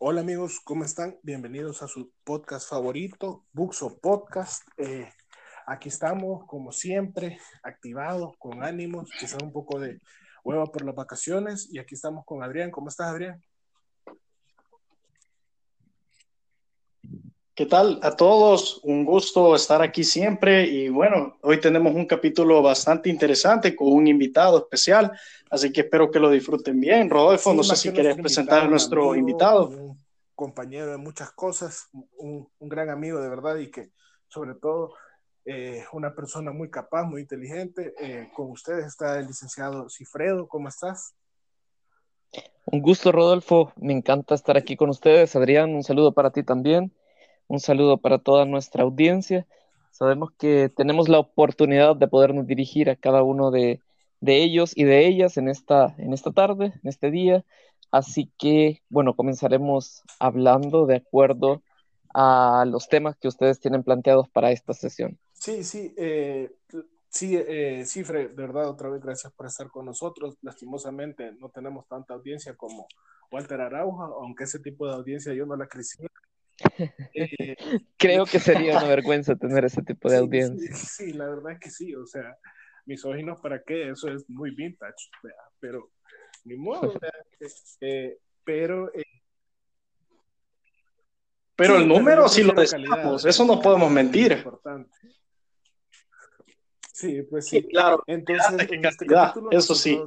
Hola amigos, ¿cómo están? Bienvenidos a su podcast favorito, Buxo Podcast. Eh, aquí estamos, como siempre, activados, con ánimos, quizás un poco de hueva por las vacaciones. Y aquí estamos con Adrián. ¿Cómo estás, Adrián? ¿Qué tal a todos? Un gusto estar aquí siempre y bueno, hoy tenemos un capítulo bastante interesante con un invitado especial, así que espero que lo disfruten bien. Rodolfo, no sé si quieres presentar a nuestro invitado. Un compañero de muchas cosas, un, un, gran amigo de verdad y que sobre todo eh, una persona muy capaz, muy inteligente. Eh, con ustedes está el licenciado Cifredo, ¿cómo estás? Un gusto, Rodolfo. Me encanta estar aquí con ustedes. Adrián, un saludo para ti también. Un saludo para toda nuestra audiencia. Sabemos que tenemos la oportunidad de podernos dirigir a cada uno de, ellos y de ellas en esta, en esta tarde, en este día. Así que, bueno, comenzaremos hablando de acuerdo a los temas que ustedes tienen planteados para esta sesión. Sí, sí, eh, sí, eh, Cifre, de verdad, otra vez gracias por estar con nosotros. Lastimosamente no tenemos tanta audiencia como Walter Arauja, aunque ese tipo de audiencia yo no la crecí eh, Creo que sería una vergüenza tener ese tipo de audiencia. Sí, la verdad es que sí, o sea, misóginos para qué, eso es muy vintage, pero ni modo, eh, pero... Eh, pero el número sí lo decimos, eso no podemos mentir. Sí, pues sí. claro. Entonces, en este capítulo eso sí.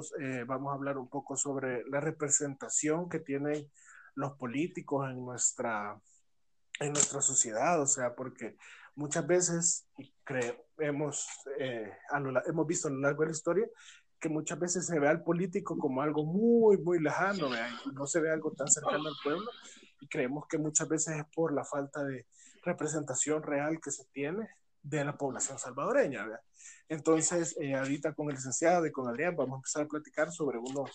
vamos a hablar un poco sobre la representación que tienen los políticos en nuestra en nuestra sociedad, o sea, porque muchas veces hemos, eh, hemos visto a lo largo de la historia que muchas veces se ve al político como algo muy, muy lejano, no se ve algo tan cercano al pueblo, y creemos que muchas veces es por la falta de representación real que se tiene de la población salvadoreña. Entonces, eh, ahorita con el licenciado y con Adrián vamos a empezar a platicar sobre unos,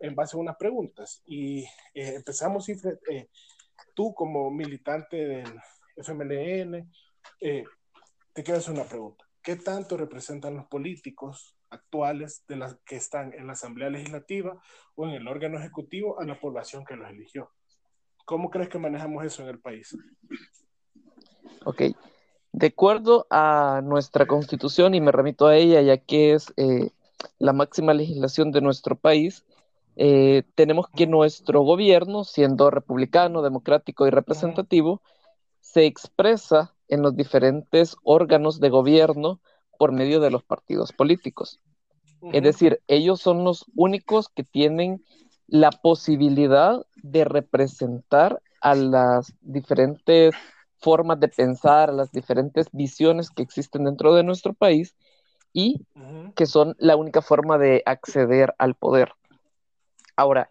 en base a unas preguntas. Y eh, empezamos, eh, tú como militante del FMLN, eh, te quiero hacer una pregunta. ¿Qué tanto representan los políticos actuales de las que están en la Asamblea Legislativa o en el órgano ejecutivo a la población que los eligió? ¿Cómo crees que manejamos eso en el país? Ok. De acuerdo a nuestra constitución, y me remito a ella ya que es eh, la máxima legislación de nuestro país, eh, tenemos que nuestro gobierno, siendo republicano, democrático y representativo, se expresa en los diferentes órganos de gobierno por medio de los partidos políticos. Es decir, ellos son los únicos que tienen la posibilidad de representar a las diferentes formas de pensar, a las diferentes visiones que existen dentro de nuestro país y que son la única forma de acceder al poder. Ahora,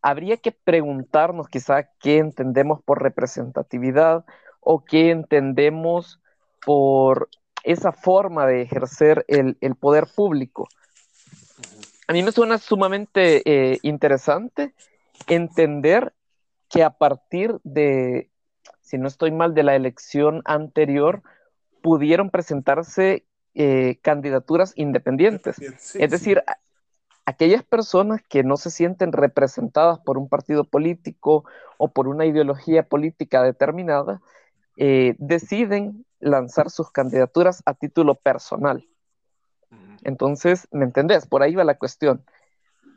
habría que preguntarnos quizá qué entendemos por representatividad o qué entendemos por esa forma de ejercer el, poder público. A mí me suena sumamente eh, interesante entender que a partir de, si no estoy mal, de la elección anterior, pudieron presentarse eh, candidaturas independientes. es decir, aquellas personas que no se sienten representadas por un partido político o por una ideología política determinada, eh, deciden lanzar sus candidaturas a título personal. Entonces, ¿me entendés? Por ahí va la cuestión.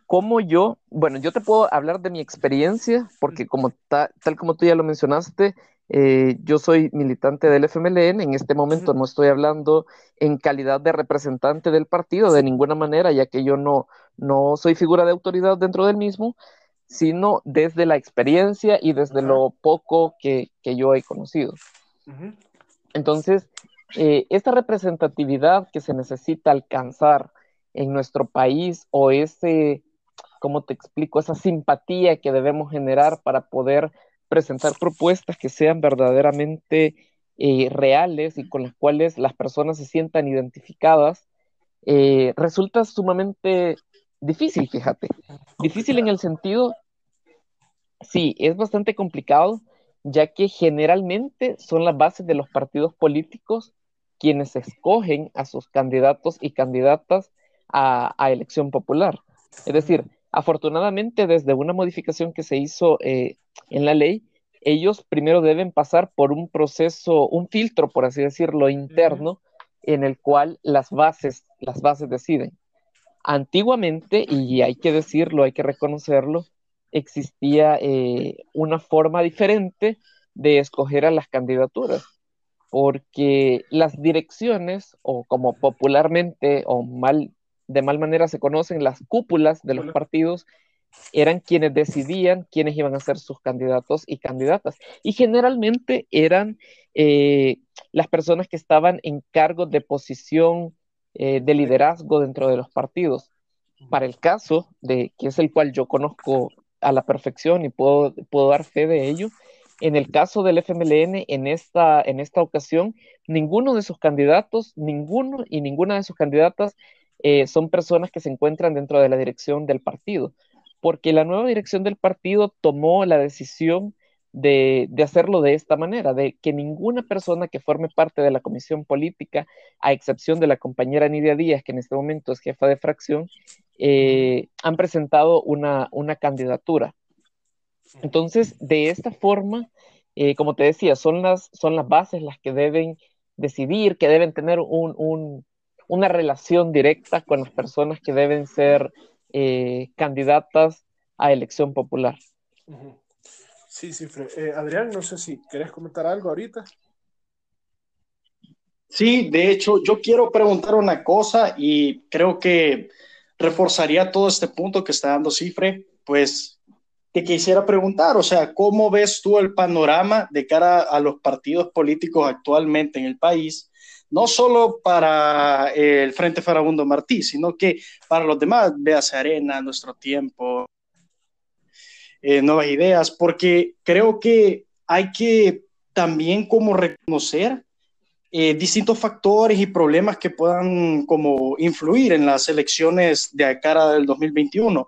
¿Cómo yo, bueno, yo te puedo hablar de mi experiencia, porque como tal como tú ya lo mencionaste, eh, yo soy militante del FMLN, en este momento no estoy hablando en calidad de representante del partido de ninguna manera, ya que yo no, no soy figura de autoridad dentro del mismo, sino desde la experiencia y desde lo poco que, yo he conocido. Entonces, eh, esta representatividad que se necesita alcanzar en nuestro país o ese, ¿cómo te explico? Esa simpatía que debemos generar para poder presentar propuestas que sean verdaderamente eh, reales y con las cuales las personas se sientan identificadas, eh, resulta sumamente difícil, fíjate. Difícil en el sentido, sí, es bastante complicado, ya que generalmente son las bases de los partidos políticos quienes escogen a sus candidatos y candidatas a, a elección popular. Es decir, Afortunadamente, desde una modificación que se hizo eh, en la ley, ellos primero deben pasar por un proceso, un filtro, por así decirlo, interno, en el cual las bases, las bases deciden. Antiguamente, y hay que decirlo, hay que reconocerlo, existía eh, una forma diferente de escoger a las candidaturas, porque las direcciones, o como popularmente o mal, de mal manera se conocen, las cúpulas de los partidos, eran quienes decidían quiénes iban a ser sus candidatos y candidatas. Y generalmente eran eh, las personas que estaban en cargo de posición eh, de liderazgo dentro de los partidos. Para el caso de que es el cual yo conozco a la perfección y puedo, puedo dar fe de ello, en el caso del FMLN, en esta, en esta ocasión, ninguno de sus candidatos, ninguno y ninguna de sus candidatas eh, son personas que se encuentran dentro de la dirección del partido porque la nueva dirección del partido tomó la decisión de, hacerlo de esta manera, de que ninguna persona que forme parte de la comisión política, a excepción de la compañera Nidia Díaz, que en este momento es jefa de fracción, eh, han presentado una, candidatura. Entonces, de esta forma, eh, como te decía, son las, son las bases las que deben decidir, que deben tener una relación directa con las personas que deben ser eh, candidatas a elección popular. Sí, sí, eh, Adrián, no sé si querés comentar algo ahorita. Sí, de hecho, yo quiero preguntar una cosa y creo que reforzaría todo este punto que está dando Cifre, pues te quisiera preguntar, o sea, ¿cómo ves tú el panorama de cara a los partidos políticos actualmente en el país? no solo para el Frente Farabundo Martí, sino que para los demás, véase Arena, Nuestro Tiempo, eh, Nuevas Ideas, porque creo que hay que también como reconocer eh, distintos factores y problemas que puedan como influir en las elecciones de cara del 2021.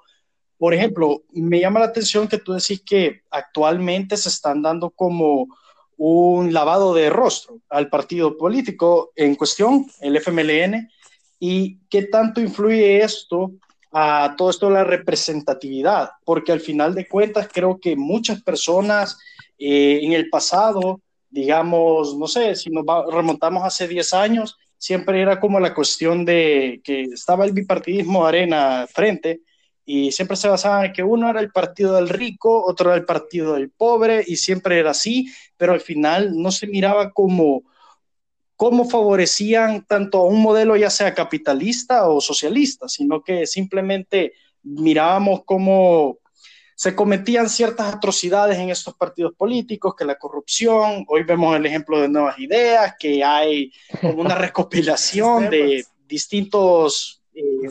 Por ejemplo, me llama la atención que tú decís que actualmente se están dando como un lavado de rostro al partido político en cuestión, el FMLN, y qué tanto influye esto a todo esto de la representatividad, porque al final de cuentas creo que muchas personas eh, en el pasado, digamos, no sé, si nos remontamos hace 10 años, siempre era como la cuestión de que estaba el bipartidismo arena frente, y siempre se basaba en que uno era el partido del rico, otro era el partido del pobre, y siempre era así, pero al final no se miraba como cómo favorecían tanto a un modelo ya sea capitalista o socialista, sino que simplemente mirábamos cómo se cometían ciertas atrocidades en estos partidos políticos, que la corrupción, hoy vemos el ejemplo de nuevas ideas, que hay como una recopilación de distintos eh,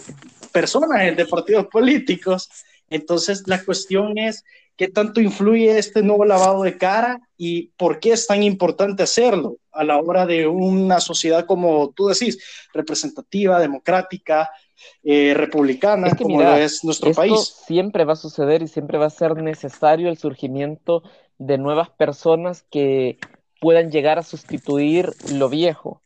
personas de partidos políticos. Entonces, la cuestión es qué tanto influye este nuevo lavado de cara y por qué es tan importante hacerlo a la hora de una sociedad, como tú decís, representativa, democrática, eh, republicana, como es nuestro país. Siempre va a suceder y siempre va a ser necesario el surgimiento de nuevas personas que puedan llegar a sustituir lo viejo.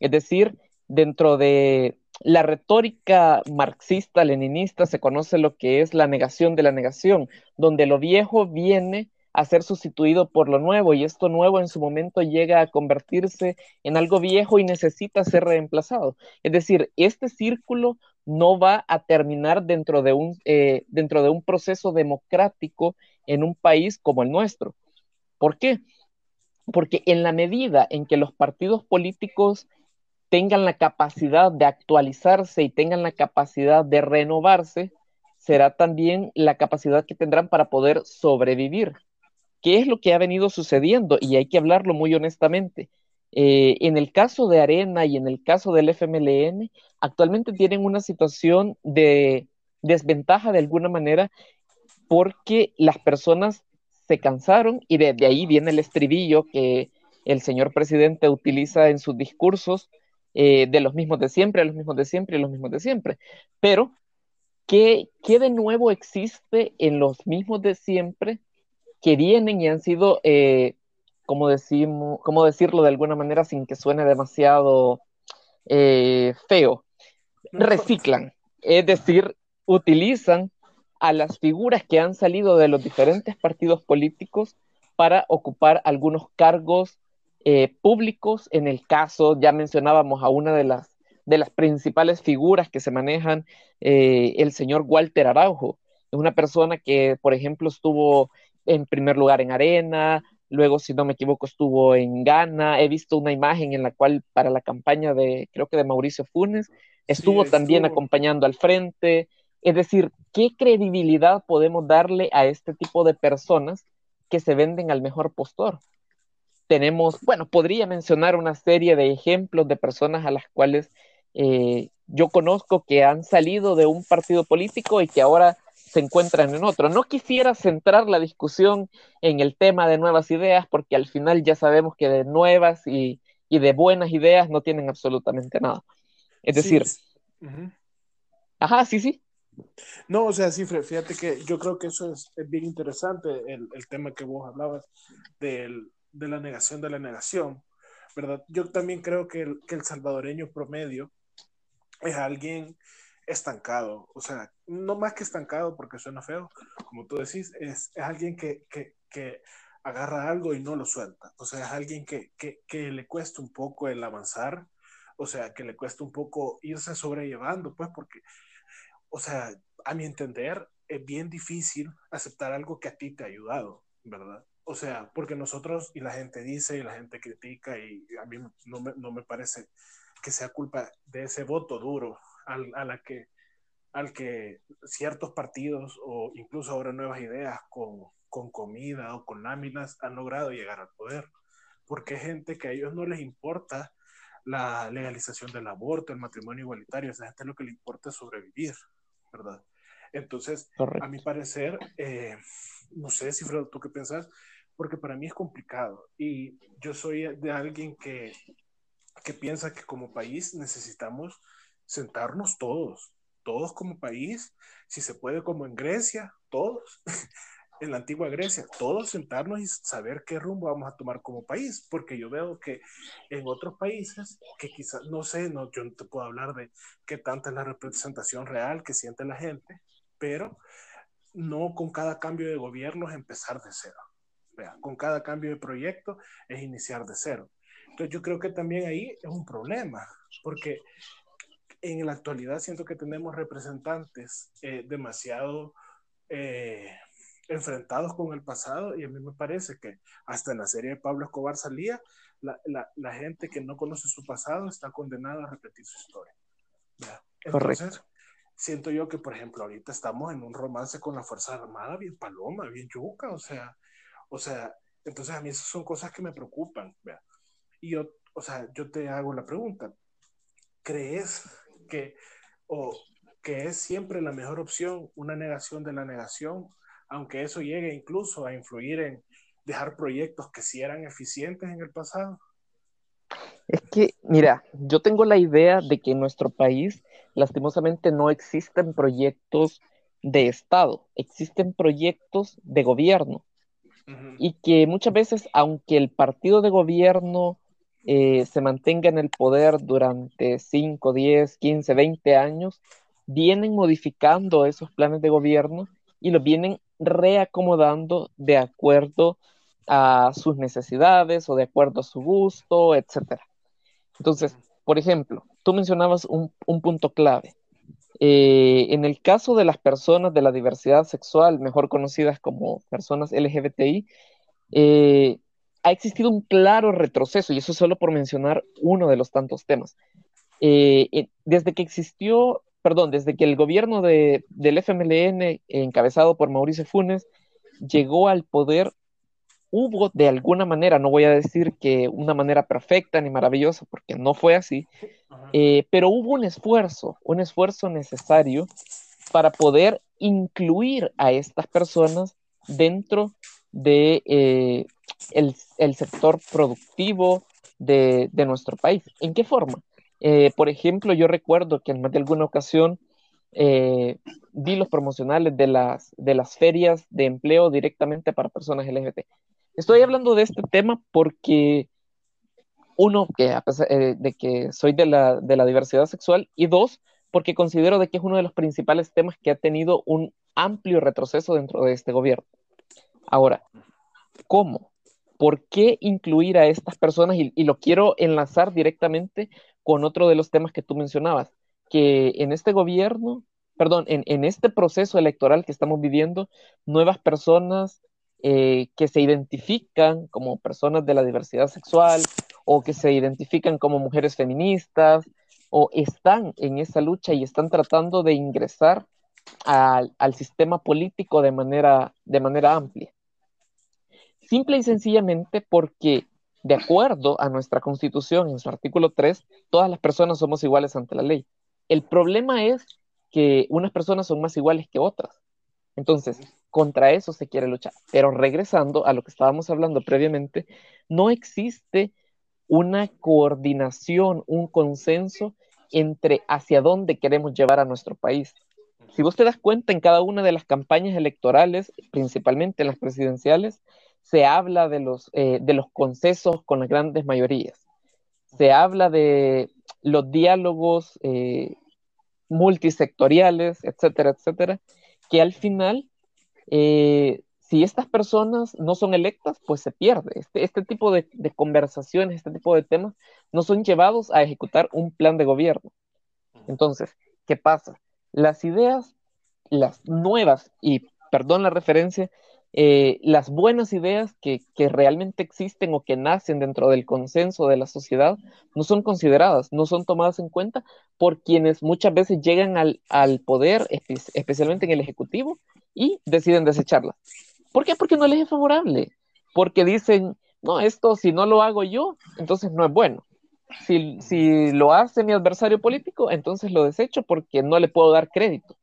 Es decir, dentro de la retórica marxista-leninista se conoce lo que es la negación de la negación, donde lo viejo viene a ser sustituido por lo nuevo y esto nuevo en su momento llega a convertirse en algo viejo y necesita ser reemplazado. Es decir, este círculo no va a terminar dentro de un, eh, dentro de un proceso democrático en un país como el nuestro. ¿Por qué? Porque en la medida en que los partidos políticos tengan la capacidad de actualizarse y tengan la capacidad de renovarse, será también la capacidad que tendrán para poder sobrevivir. ¿Qué es lo que ha venido sucediendo? Y hay que hablarlo muy honestamente. Eh, en el caso de Arena y en el caso del FMLN, actualmente tienen una situación de desventaja de alguna manera porque las personas se cansaron y desde ahí viene el estribillo que el señor presidente utiliza en sus discursos eh, de los mismos de siempre, los mismos de siempre y los mismos de siempre. Pero, ¿qué, ¿qué, de nuevo existe en los mismos de siempre que vienen y han sido, eh, como, decimos, como decirlo de alguna manera sin que suene demasiado eh, feo? Reciclan, es decir, utilizan a las figuras que han salido de los diferentes partidos políticos para ocupar algunos cargos eh, públicos. En el caso, ya mencionábamos a una de las, de las principales figuras que se manejan, eh, el señor Walter Araujo. Es una persona que, por ejemplo, estuvo en primer lugar en Arena, luego, si no me equivoco, estuvo en Ghana. He visto una imagen en la cual para la campaña de, creo que de Mauricio Funes, estuvo también acompañando al frente. Es decir, ¿qué credibilidad podemos darle a este tipo de personas que se venden al mejor postor? Tenemos, bueno, podría mencionar una serie de ejemplos de personas a las cuales eh, yo conozco que han salido de un partido político y que ahora se encuentran en otro. No quisiera centrar la discusión en el tema de nuevas ideas, porque al final ya sabemos que de nuevas y, de buenas ideas no tienen absolutamente nada. Es decir, ajá, sí, sí. No, o sea, sí, fíjate que yo creo que eso es, bien interesante, el, tema que vos hablabas de la negación de la negación, ¿verdad? Yo también creo que el, que el salvadoreño promedio es alguien estancado, o sea, no más que estancado porque suena feo, como tú decís, es, es alguien que, que, que, agarra algo y no lo suelta, o sea, es alguien que, que, le cuesta un poco el avanzar, o sea, que le cuesta un poco irse sobrellevando, pues porque, o sea, a mi entender, es bien difícil aceptar algo que a ti te ha ayudado, ¿verdad? O sea, porque nosotros y la gente dice y la gente critica y a mí no me, no me parece que sea culpa de ese voto duro al, a la que, al que ciertos partidos o incluso ahora nuevas ideas con, con comida o con láminas han logrado llegar al poder. Porque hay gente que a ellos no les importa la legalización del aborto, el matrimonio igualitario, a esa gente lo que le importa es sobrevivir, ¿verdad? Entonces, a mi parecer, eh, no sé, Fredo, ¿tú qué pensás? Porque para mí es complicado y yo soy de alguien que, que piensa que como país necesitamos sentarnos todos, todos como país, si se puede como en Grecia, todos, en la antigua Grecia, todos sentarnos y saber qué rumbo vamos a tomar como país, porque yo veo que en otros países, que quizás, no sé, no, yo no te puedo hablar de qué tanta es la representación real que siente la gente, pero no con cada cambio de gobierno empezar de cero. Con cada cambio de proyecto es iniciar de cero. Entonces yo creo que también ahí es un problema, porque en la actualidad siento que tenemos representantes eh, demasiado eh, enfrentados con el pasado y a mí me parece que hasta en la serie de Pablo Escobar salía, la, la, la gente que no conoce su pasado está condenada a repetir su historia. Entonces, siento yo que, por ejemplo, ahorita estamos en un romance con la Fuerza Armada bien paloma, bien yuca, o sea, o sea, entonces a mí esas son cosas que me preocupan. Y yo, o sea, yo te hago la pregunta, ¿crees que, o, que es siempre la mejor opción, una negación de la negación, aunque eso llegue incluso a influir en dejar proyectos que sí eran eficientes en el pasado? Es que, mira, yo tengo la idea de que en nuestro país, lastimosamente, no existen proyectos de Estado, existen proyectos de gobierno. Y que muchas veces, aunque el partido de gobierno eh, se mantenga en el poder durante 5, 10, 15, 20 años, vienen modificando esos planes de gobierno y los vienen reacomodando de acuerdo a sus necesidades o de acuerdo a su gusto, etc. Entonces, por ejemplo, tú mencionabas un, punto clave. Eh, en el caso de las personas de la diversidad sexual, mejor conocidas como personas LGBTI, eh, ha existido un claro retroceso, y eso solo por mencionar uno de los tantos temas. Eh, desde que existió, perdón, desde que el gobierno de, del FMLN, encabezado por Mauricio Funes, llegó al poder, hubo de alguna manera, no voy a decir que una manera perfecta ni maravillosa, porque no fue así, eh, pero hubo un esfuerzo, un esfuerzo necesario para poder incluir a estas personas dentro de, el, sector productivo de, nuestro país. ¿En qué forma? Eh, por ejemplo, yo recuerdo que en más de alguna ocasión eh, vi los promocionales de las, de las ferias de empleo directamente para personas LGBT. Estoy hablando de este tema porque, uno, que a pesar eh, de que soy de la, de la diversidad sexual, y dos, porque considero de que es uno de los principales temas que ha tenido un amplio retroceso dentro de este gobierno. Ahora, ¿cómo? ¿Por qué incluir a estas personas? Y, y lo quiero enlazar directamente con otro de los temas que tú mencionabas, que en este gobierno, perdón, en, en este proceso electoral que estamos viviendo, nuevas personas eh, que se identifican como personas de la diversidad sexual o que se identifican como mujeres feministas o están en esa lucha y están tratando de ingresar al, al sistema político de manera, de manera amplia. Simple y sencillamente porque de acuerdo a nuestra constitución, en su artículo 3, todas las personas somos iguales ante la ley. El problema es que unas personas son más iguales que otras. Entonces, contra eso se quiere luchar. Pero regresando a lo que estábamos hablando previamente, no existe una coordinación, un consenso entre hacia dónde queremos llevar a nuestro país. Si vos te das cuenta en cada una de las campañas electorales, principalmente en las presidenciales, se habla de los, eh, de los concesos con las grandes mayorías. Se habla de los diálogos eh, multisectoriales, etcétera, etcétera, que al final, eh, si estas personas no son electas, pues se pierde. Este, este tipo de, de, conversaciones, este tipo de temas, no son llevados a ejecutar un plan de gobierno. Entonces, ¿qué pasa? Las ideas, las nuevas, y perdón la referencia, eh, las buenas ideas que, que, realmente existen o que nacen dentro del consenso de la sociedad no son consideradas, no son tomadas en cuenta por quienes muchas veces llegan al, al poder, espe especialmente en el Ejecutivo, y deciden desecharlas. ¿Por qué? Porque no les es favorable, porque dicen, no, esto si no lo hago yo, entonces no es bueno. Si, si lo hace mi adversario político, entonces lo desecho porque no le puedo dar crédito.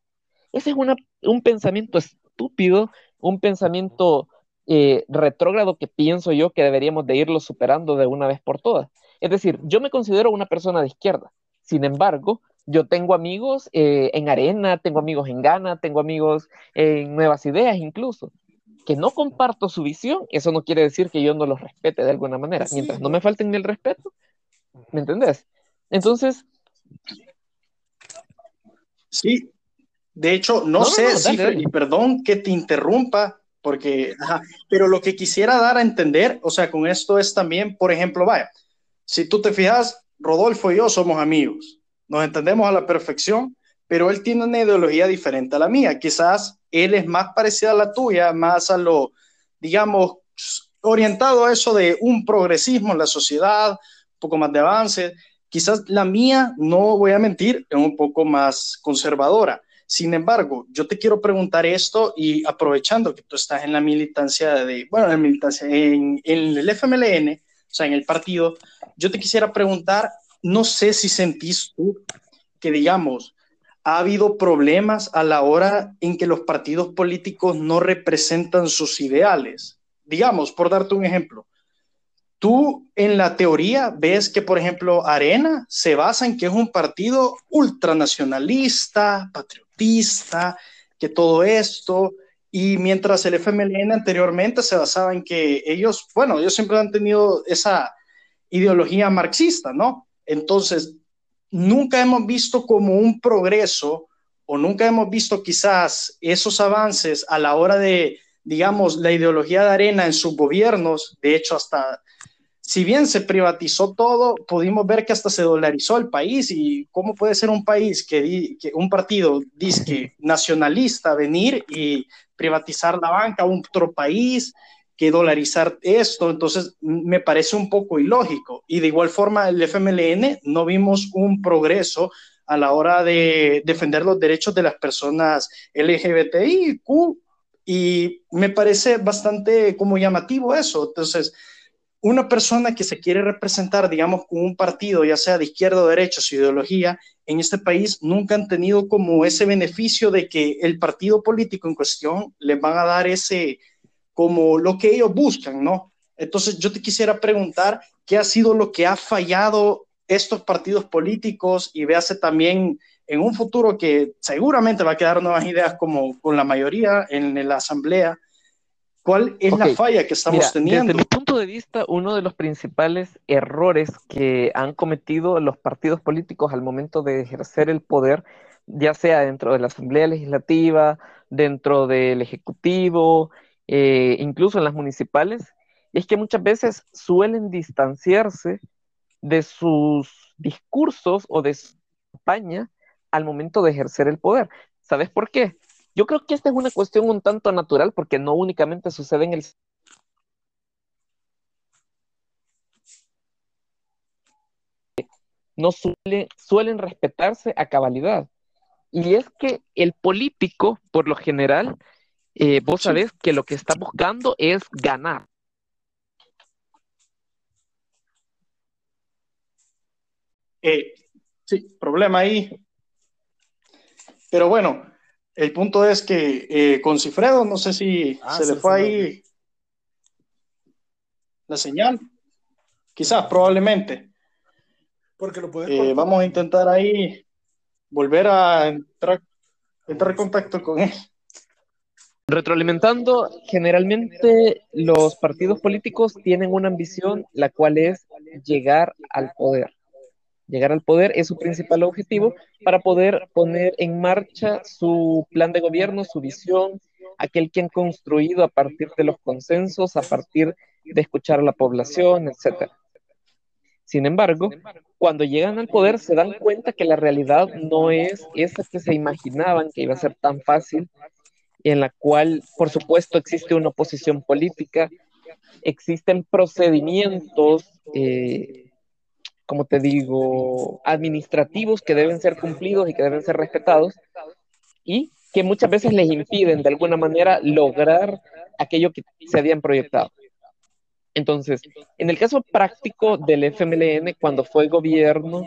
Ese es una, un pensamiento estúpido un pensamiento eh, retrógrado que pienso yo que deberíamos de irlo superando de una vez por todas. Es decir, yo me considero una persona de izquierda. Sin embargo, yo tengo amigos eh, en Arena, tengo amigos en Ghana, tengo amigos en Nuevas Ideas incluso. Que no comparto su visión, eso no quiere decir que yo no los respete de alguna manera. Sí. Mientras no me falten el respeto, ¿me entendés? Entonces... Sí, de hecho, no, no sé, no, y perdón que te interrumpa, porque, ajá, pero lo que quisiera dar a entender, o sea, con esto es también, por ejemplo, vaya, si tú te fijas, Rodolfo y yo somos amigos, nos entendemos a la perfección, pero él tiene una ideología diferente a la mía. Quizás él es más parecida a la tuya, más a lo, digamos, orientado a eso de un progresismo en la sociedad, un poco más de avance. Quizás la mía, no voy a mentir, es un poco más conservadora. Sin embargo, yo te quiero preguntar esto y aprovechando que tú estás en la militancia de, bueno, en militancia, en, en el FMLN, o sea, en el partido, yo te quisiera preguntar, no sé si sentís tú que, digamos, ha habido problemas a la hora en que los partidos políticos no representan sus ideales. Digamos, por darte un ejemplo, tú en la teoría ves que, por ejemplo, Arena se basa en que es un partido ultranacionalista, patriota que todo esto, y mientras el FMLN anteriormente se basaba en que ellos, bueno, ellos siempre han tenido esa ideología marxista, ¿no? Entonces, nunca hemos visto como un progreso o nunca hemos visto quizás esos avances a la hora de, digamos, la ideología de arena en sus gobiernos, de hecho, hasta si bien se privatizó todo, pudimos ver que hasta se dolarizó el país y cómo puede ser un país que, que un partido disque nacionalista venir y privatizar la banca a otro país que dolarizar esto, entonces me parece un poco ilógico. Y de igual forma el FMLN no vimos un progreso a la hora de defender los derechos de las personas LGBTIQ y me parece bastante como llamativo eso. Entonces, una persona que se quiere representar, digamos, con un partido, ya sea de izquierda o derecha, su ideología, en este país nunca han tenido como ese beneficio de que el partido político en cuestión les van a dar ese, como lo que ellos buscan, ¿no? Entonces yo te quisiera preguntar, ¿qué ha sido lo que ha fallado estos partidos políticos y véase también en un futuro que seguramente va a quedar nuevas ideas como con la mayoría en la asamblea? ¿Cuál es okay. la falla que estamos Mira, teniendo? De vista, uno de los principales errores que han cometido los partidos políticos al momento de ejercer el poder, ya sea dentro de la Asamblea Legislativa, dentro del Ejecutivo, eh, incluso en las municipales, es que muchas veces suelen distanciarse de sus discursos o de su campaña al momento de ejercer el poder. ¿Sabes por qué? Yo creo que esta es una cuestión un tanto natural porque no únicamente sucede en el no suelen respetarse a cabalidad. Y es que el político, por lo general, eh, vos sabés que lo que está buscando es ganar. Eh, sí, problema ahí. Pero bueno, el punto es que eh, con Cifredo, no sé si ah, se, le fue ahí la señal. Quizás, probablemente. Porque lo eh, vamos a intentar ahí volver a entrar, entrar en contacto con él. Retroalimentando, generalmente los partidos políticos tienen una ambición, la cual es llegar al poder. Llegar al poder es su principal objetivo para poder poner en marcha su plan de gobierno, su visión, aquel que han construido a partir de los consensos, a partir de escuchar a la población, etcétera. Sin embargo, cuando llegan al poder se dan cuenta que la realidad no es esa que se imaginaban que iba a ser tan fácil, en la cual, por supuesto, existe una oposición política, existen procedimientos, eh, como te digo, administrativos que deben ser cumplidos y que deben ser respetados, y que muchas veces les impiden de alguna manera lograr aquello que se habían proyectado. Entonces, en el caso práctico del FMLN, cuando fue gobierno,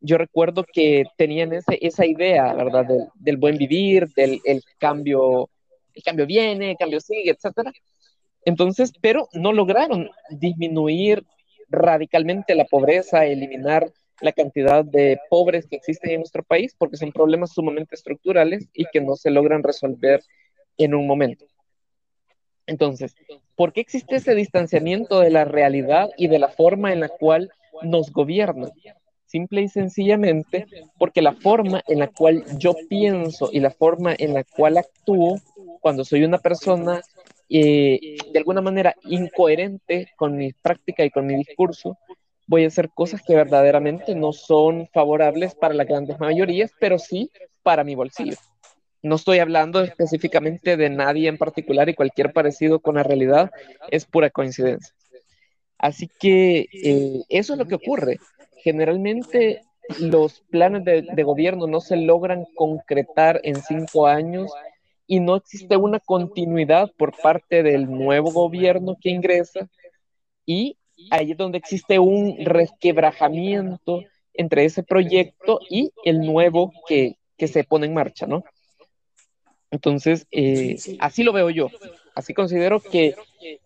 yo recuerdo que tenían esa idea, ¿verdad? Del, buen vivir, del el cambio, el cambio viene, el cambio sigue, etcétera. Entonces, pero no lograron disminuir radicalmente la pobreza, eliminar la cantidad de pobres que existen en nuestro país, porque son problemas sumamente estructurales y que no se logran resolver en un momento. Entonces, ¿por qué existe ese distanciamiento de la realidad y de la forma en la cual nos gobiernan? Simple y sencillamente porque la forma en la cual yo pienso y la forma en la cual actúo cuando soy una persona eh, de alguna manera incoherente con mi práctica y con mi discurso, voy a hacer cosas que verdaderamente no son favorables para las grandes mayorías, pero sí para mi bolsillo. No estoy hablando específicamente de nadie en particular y cualquier parecido con la realidad es pura coincidencia. Así que eh, eso es lo que ocurre. Generalmente los planes de, de, gobierno no se logran concretar en cinco años y no existe una continuidad por parte del nuevo gobierno que ingresa y ahí es donde existe un resquebrajamiento entre ese proyecto y el nuevo que, que se pone en marcha, ¿no? Entonces, eh, así lo veo yo. Así considero que,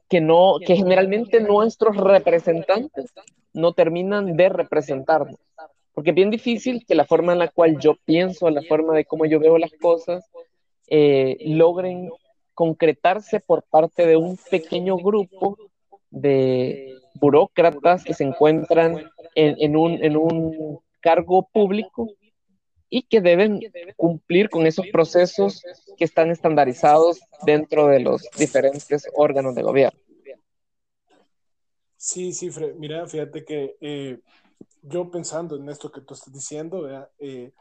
que, no, que generalmente nuestros representantes no terminan de representarnos. Porque es bien difícil que la forma en la cual yo pienso, la forma de cómo yo veo las cosas, eh, logren concretarse por parte de un pequeño grupo de burócratas que se encuentran en, en, un, en un cargo público y que deben cumplir con esos procesos que están estandarizados dentro de los diferentes órganos de gobierno. Sí, sí, mira, fíjate que eh, yo pensando en esto que tú estás diciendo, eh,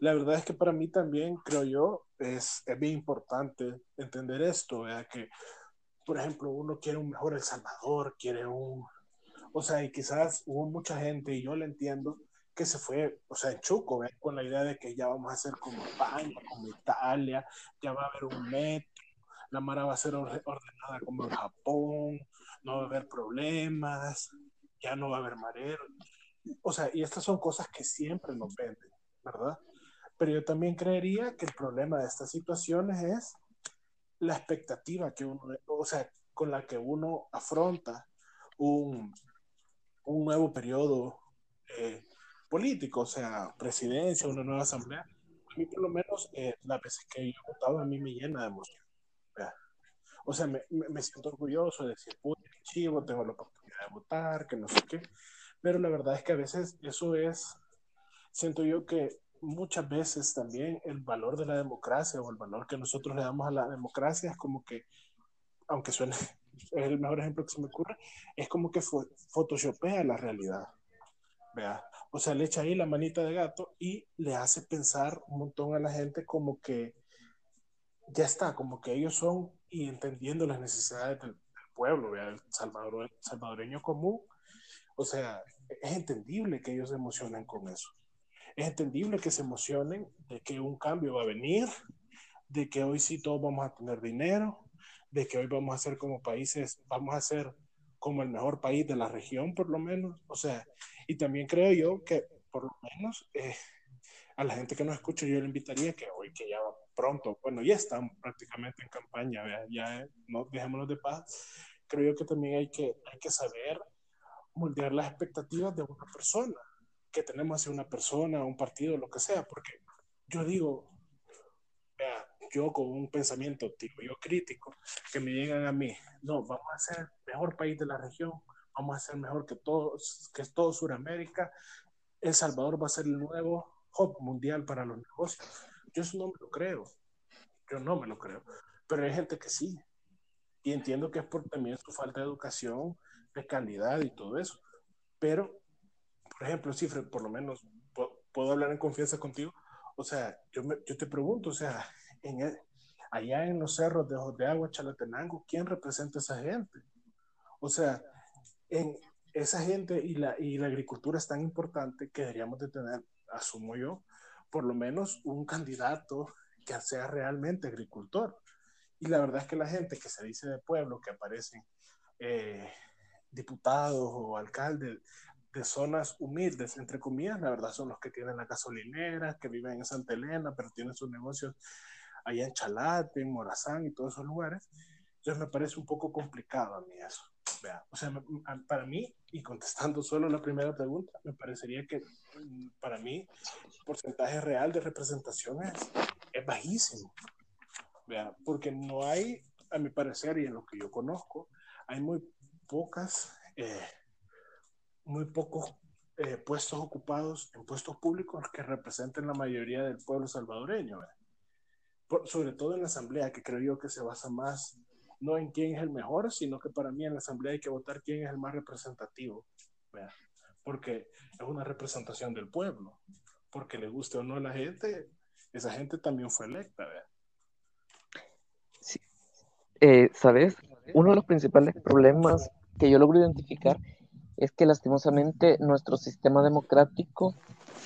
la verdad es que para mí también, creo yo, es, es bien importante entender esto, que, por ejemplo, uno quiere un mejor El Salvador, quiere un, o sea, y quizás hubo mucha gente, y yo lo entiendo, que se fue, o sea, en Chuco, con la idea de que ya vamos a ser como España, como Italia, ya va a haber un metro, la Mara va a ser ordenada como en Japón, no va a haber problemas, ya no va a haber marero. O sea, y estas son cosas que siempre nos venden, ¿verdad? Pero yo también creería que el problema de estas situaciones es la expectativa que uno, o sea, con la que uno afronta un, un nuevo periodo eh, político, o sea, presidencia, una nueva asamblea, a mí por lo menos eh, las veces que yo he votado a mí me llena de emoción. o sea, me, me, siento orgulloso de decir, chivo, tengo la oportunidad de votar, que no sé qué, pero la verdad es que a veces eso es, siento yo que muchas veces también el valor de la democracia o el valor que nosotros le damos a la democracia es como que, aunque suene, es el mejor ejemplo que se me ocurre, es como que photoshopea la realidad. Vea, o sea, le echa ahí la manita de gato y le hace pensar un montón a la gente como que ya está, como que ellos son y entendiendo las necesidades del, pueblo, vea, el salvadoreño común. O sea, es entendible que ellos se emocionen con eso es entendible que se emocionen de que un cambio va a venir, de que hoy sí todos vamos a tener dinero, de que hoy vamos a ser como países, vamos a ser como el mejor país de la región, por lo menos. O sea, y también creo yo que por lo menos eh, a la gente que nos escucha, yo le invitaría que hoy que ya pronto, bueno, ya están prácticamente en campaña, ya no dejémonos de paz, creo yo que también hay que, hay que saber moldear las expectativas de una persona que tenemos hacia una persona, un partido, lo que sea, porque yo digo, vea, yo con un pensamiento, tipo yo crítico, que me llegan a mí, no, vamos a ser el mejor país de la región, vamos a ser mejor que todos, que todo Sudamérica, El Salvador va a ser el nuevo hub mundial para los negocios. Yo eso no me lo creo, yo no me lo creo, pero hay gente que sí, y entiendo que es por también su falta de educación, de calidad y todo eso, pero por ejemplo, Cifre, por lo menos puedo, hablar en confianza contigo. O sea, yo, yo te pregunto, o sea, en allá en los cerros de, de Agua, Chalatenango, ¿quién representa a esa gente? O sea, en esa gente y la, y la agricultura es tan importante que deberíamos de tener, asumo yo, por lo menos un candidato que sea realmente agricultor. Y la verdad es que la gente que se dice de pueblo, que aparecen eh, diputados o alcaldes, de zonas humildes, entre comillas, la verdad son los que tienen la gasolinera, que viven en Santa Elena, pero tienen sus negocios allá en Chalate, en Morazán y todos esos lugares. Entonces me parece un poco complicado a mí eso. Vea, o sea, para mí, y contestando solo la primera pregunta, me parecería que mm, para mí el porcentaje real de representación es, es bajísimo. Vea, porque no hay, a mi parecer y en lo que yo conozco, hay muy pocas eh, muy pocos eh, puestos ocupados en puestos públicos que representen la mayoría del pueblo salvadoreño. sobre todo en la asamblea, que creo yo que se basa más no en quién es el mejor, sino que para mí en la asamblea hay que votar quién es el más representativo, porque es una representación del pueblo, porque le guste o no a la gente, esa gente también fue electa. Sí. Eh, ¿Sabes? Uno de los principales problemas que yo logro identificar es que lastimosamente nuestro sistema democrático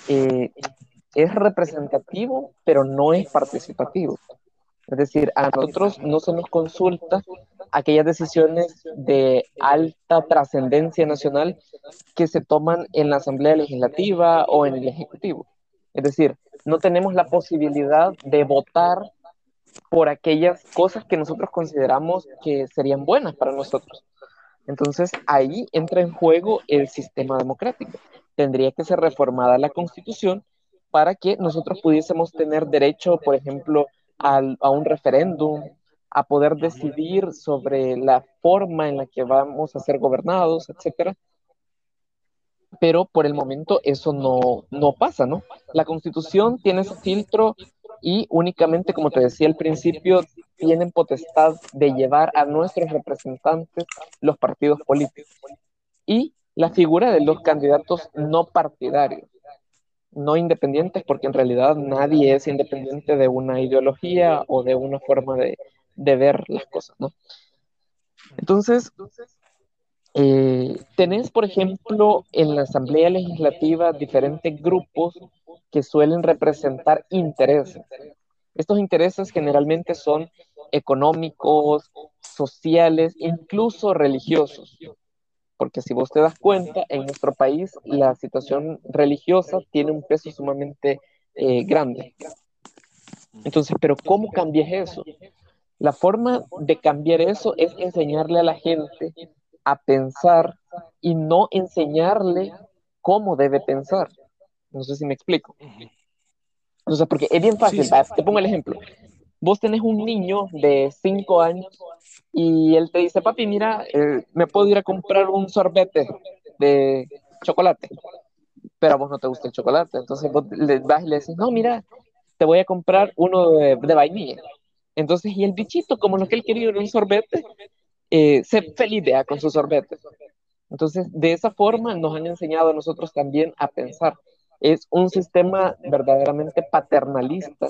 eh, es representativo, pero no es participativo. Es decir, a nosotros no se nos consulta aquellas decisiones de alta trascendencia nacional que se toman en la Asamblea Legislativa o en el Ejecutivo. Es decir, no tenemos la posibilidad de votar por aquellas cosas que nosotros consideramos que serían buenas para nosotros. Entonces ahí entra en juego el sistema democrático. Tendría que ser reformada la constitución para que nosotros pudiésemos tener derecho, por ejemplo, a un referéndum, a poder decidir sobre la forma en la que vamos a ser gobernados, etcétera. Pero por el momento eso no, no pasa, ¿no? La constitución tiene ese filtro y únicamente, como te decía al principio, tienen potestad de llevar a nuestros representantes los partidos políticos y la figura de los candidatos no partidarios, no independientes, porque en realidad nadie es independiente de una ideología o de una forma de, ver las cosas, ¿no? Entonces, eh, tenés, por ejemplo, en la Asamblea Legislativa diferentes grupos que suelen representar intereses. Estos intereses generalmente son económicos, sociales, incluso religiosos. Porque si vos te das cuenta, en nuestro país la situación religiosa tiene un peso sumamente eh, grande. Entonces, pero ¿cómo cambias eso? La forma de cambiar eso es enseñarle a la gente a pensar y no enseñarle cómo debe pensar. No sé si me explico. O sea, porque es bien fácil, te pongo el ejemplo. Vos tenés un niño de 5 años y él te dice, papi, mira, eh, me puedo ir a comprar un sorbete de chocolate, pero a vos no te gusta el chocolate, entonces vos le vas y le decís, no, mira, te voy a comprar uno de, vainilla. Entonces, y el bichito, como lo que él quería era un sorbete, eh, se felidea con su sorbete. Entonces, de esa forma nos han enseñado a nosotros también a pensar. Es un sistema verdaderamente paternalista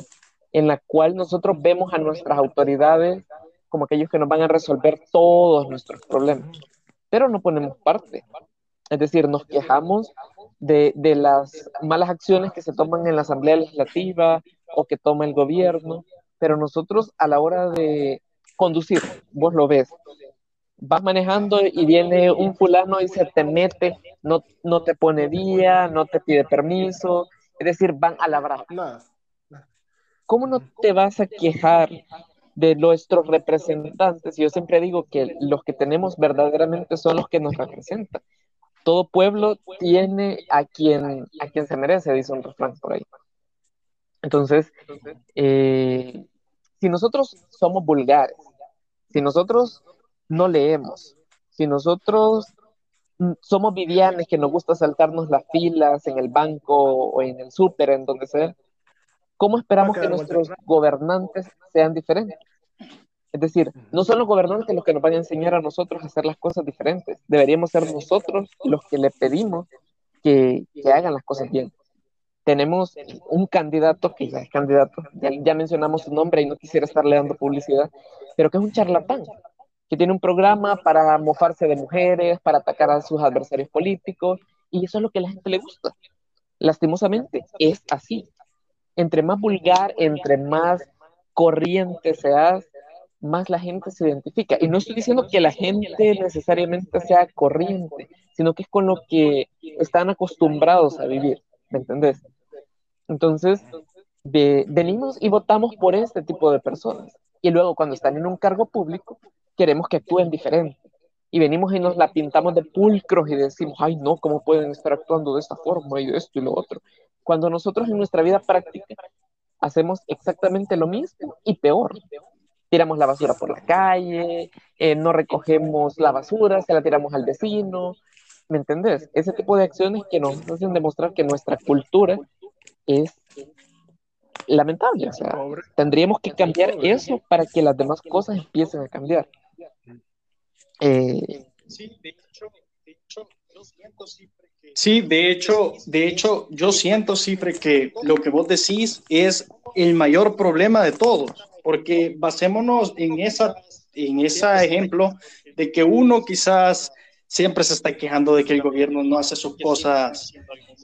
en la cual nosotros vemos a nuestras autoridades como aquellos que nos van a resolver todos nuestros problemas, pero no ponemos parte. Es decir, nos quejamos de, de las malas acciones que se toman en la Asamblea Legislativa o que toma el gobierno, pero nosotros a la hora de conducir, vos lo ves, vas manejando y viene un fulano y se te mete, no, no te pone día, no te pide permiso, es decir, van a la. ¿Cómo no te vas a quejar de nuestros representantes? Yo siempre digo que los que tenemos verdaderamente son los que nos representan. Todo pueblo tiene a quien, a quien se merece, dice un refrán por ahí. Entonces, eh, si nosotros somos vulgares, si nosotros no leemos, si nosotros somos vivianes que nos gusta saltarnos las filas en el banco o en el súper, en donde sea, ¿cómo esperamos que nuestros gobernantes sean diferentes? Es decir, no son los gobernantes los que nos van a enseñar a nosotros a hacer las cosas diferentes. Deberíamos ser nosotros los que le pedimos que, que hagan las cosas bien tenemos un candidato que ya es candidato, ya, mencionamos su nombre y no quisiera estarle dando publicidad, pero que es un charlatán, que tiene un programa para mofarse de mujeres, para atacar a sus adversarios políticos, y eso es lo que a la gente le gusta. Lastimosamente, es así. Entre más vulgar, entre más corriente seas, más la gente se identifica. Y no estoy diciendo que la gente necesariamente sea corriente, sino que es con lo que están acostumbrados a vivir. ¿Me entendés? Entonces, venimos y votamos por este tipo de personas. Y luego, cuando están en un cargo público, queremos que actúen diferente. Y venimos y nos la pintamos de pulcros y decimos, ay, no, ¿cómo pueden estar actuando de esta forma y de esto y lo otro? Cuando nosotros en nuestra vida práctica hacemos exactamente lo mismo y peor. Tiramos la basura por la calle, eh, no recogemos la basura, se la tiramos al vecino, ¿me entendés? Ese tipo de acciones que nos hacen demostrar que nuestra cultura es lamentable. O sea, tendríamos que cambiar eso para que las demás cosas empiecen a cambiar. Eh, sí, de hecho, yo siento siempre. Sí, de hecho, de hecho, yo siento siempre que lo que vos decís es el mayor problema de todos, porque basémonos en esa, en ese ejemplo de que uno quizás siempre se está quejando de que el gobierno no hace sus cosas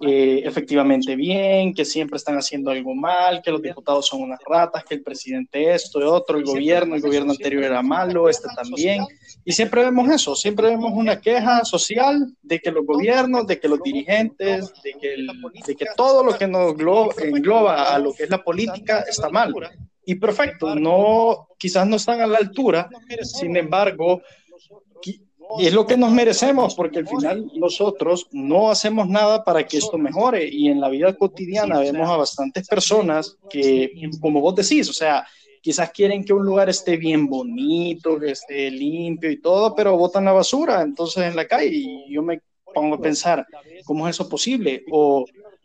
eh, efectivamente bien, que siempre están haciendo algo mal, que los diputados son unas ratas, que el presidente esto y otro, el gobierno, el gobierno anterior era malo, este también. Y siempre vemos eso, siempre vemos una queja social de que los gobiernos, de que los dirigentes, de que, de que todo lo que nos engloba a lo que es la política está mal. Y perfecto, no, quizás no están a la altura, sin embargo, y es lo que nos merecemos, porque al final nosotros no hacemos nada para que esto mejore. Y en la vida cotidiana vemos a bastantes personas que, como vos decís, o sea, quizás quieren que un lugar esté bien bonito, que esté limpio y todo, pero botan la basura entonces en la calle. Y yo me pongo a pensar, ¿cómo es eso posible? O,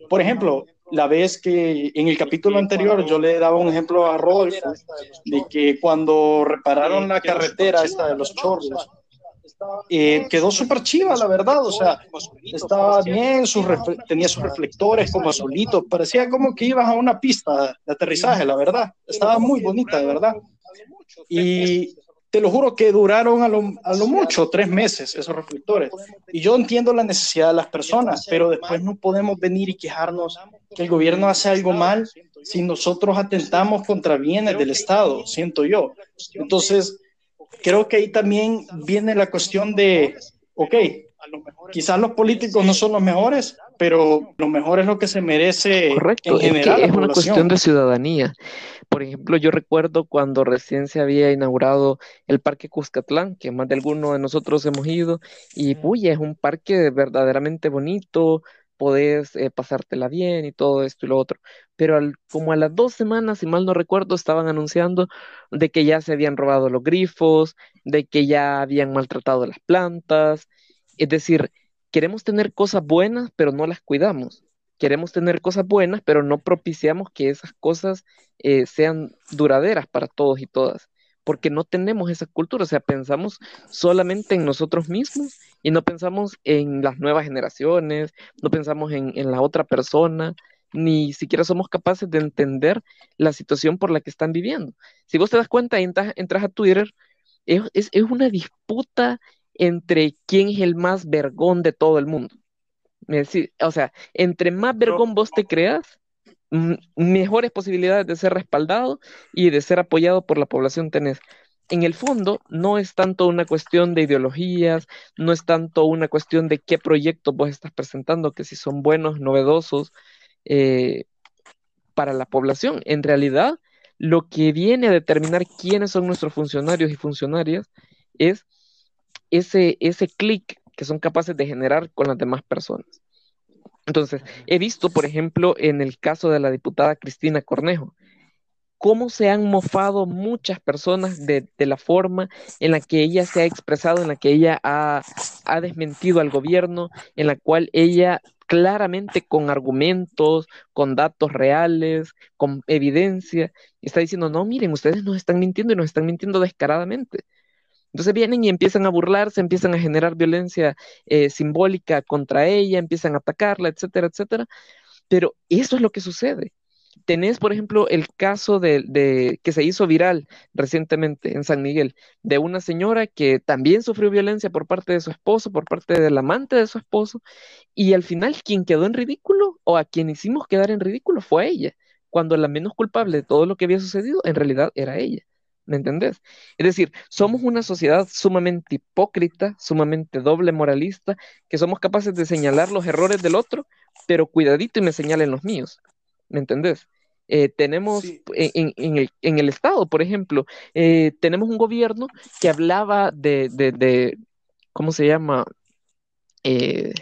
por ejemplo, la vez que en el capítulo anterior yo le daba un ejemplo a Rodolfo de que cuando repararon la carretera esta de los chorros, eh, quedó súper chiva, la verdad, o sea, estaba bien, tenía sus reflectores como azulitos, parecía como que ibas a una pista de aterrizaje, la verdad, estaba muy bonita, de verdad. Y te lo juro que duraron a lo, a lo mucho tres meses esos reflectores. Y yo entiendo la necesidad de las personas, pero después no podemos venir y quejarnos que el gobierno hace algo mal si nosotros atentamos contra bienes del Estado, siento yo. Entonces, creo que ahí también viene la cuestión de, ok, quizás los políticos no son los mejores, pero lo mejor es lo que se merece Correcto, en general. Es, una cuestión de ciudadanía. Por ejemplo, yo recuerdo cuando recién se había inaugurado el Parque Cuscatlán, que más de alguno de nosotros hemos ido, y uy, es un parque verdaderamente bonito, podés eh, pasártela bien y todo esto y lo otro. Pero como a las dos semanas, si mal no recuerdo, estaban anunciando de que ya se habían robado los grifos, de que ya habían maltratado las plantas. Es decir, queremos tener cosas buenas, pero no las cuidamos. Queremos tener cosas buenas, pero no propiciamos que esas cosas eh, sean duraderas para todos y todas porque no tenemos esa cultura, o sea, pensamos solamente en nosotros mismos y no pensamos en las nuevas generaciones, no pensamos en, la otra persona, ni siquiera somos capaces de entender la situación por la que están viviendo. Si vos te das cuenta, entras, entras a Twitter, es, es, una disputa entre quién es el más vergón de todo el mundo. o sea, entre más vergón vos te creas, mejores posibilidades de ser respaldado y de ser apoyado por la población tenés. En el fondo, no es tanto una cuestión de ideologías, no es tanto una cuestión de qué proyectos vos estás presentando, que si son buenos, novedosos eh, para la población. En realidad, lo que viene a determinar quiénes son nuestros funcionarios y funcionarias es ese, ese clic que son capaces de generar con las demás personas. Entonces, he visto, por ejemplo, en el caso de la diputada Cristina Cornejo, cómo se han mofado muchas personas de, la forma en la que ella se ha expresado, en la que ella ha, ha desmentido al gobierno, en la cual ella claramente con argumentos, con datos reales, con evidencia, está diciendo, no, miren, ustedes nos están mintiendo y nos están mintiendo descaradamente. Entonces vienen y empiezan a burlarse, empiezan a generar violencia eh, simbólica contra ella, empiezan a atacarla, etcétera, etcétera. Pero eso es lo que sucede. Tenés, por ejemplo, el caso de, que se hizo viral recientemente en San Miguel, de una señora que también sufrió violencia por parte de su esposo, por parte del amante de su esposo, y al final quien quedó en ridículo o a quien hicimos quedar en ridículo fue ella, cuando la menos culpable de todo lo que había sucedido en realidad era ella. ¿Me entendés? Es decir, somos una sociedad sumamente hipócrita, sumamente doble moralista, que somos capaces de señalar los errores del otro, pero cuidadito y me señalen los míos. ¿Me entendés? Eh, tenemos en, el, Estado, por ejemplo, eh, tenemos un gobierno que hablaba de, ¿cómo se llama? Eh,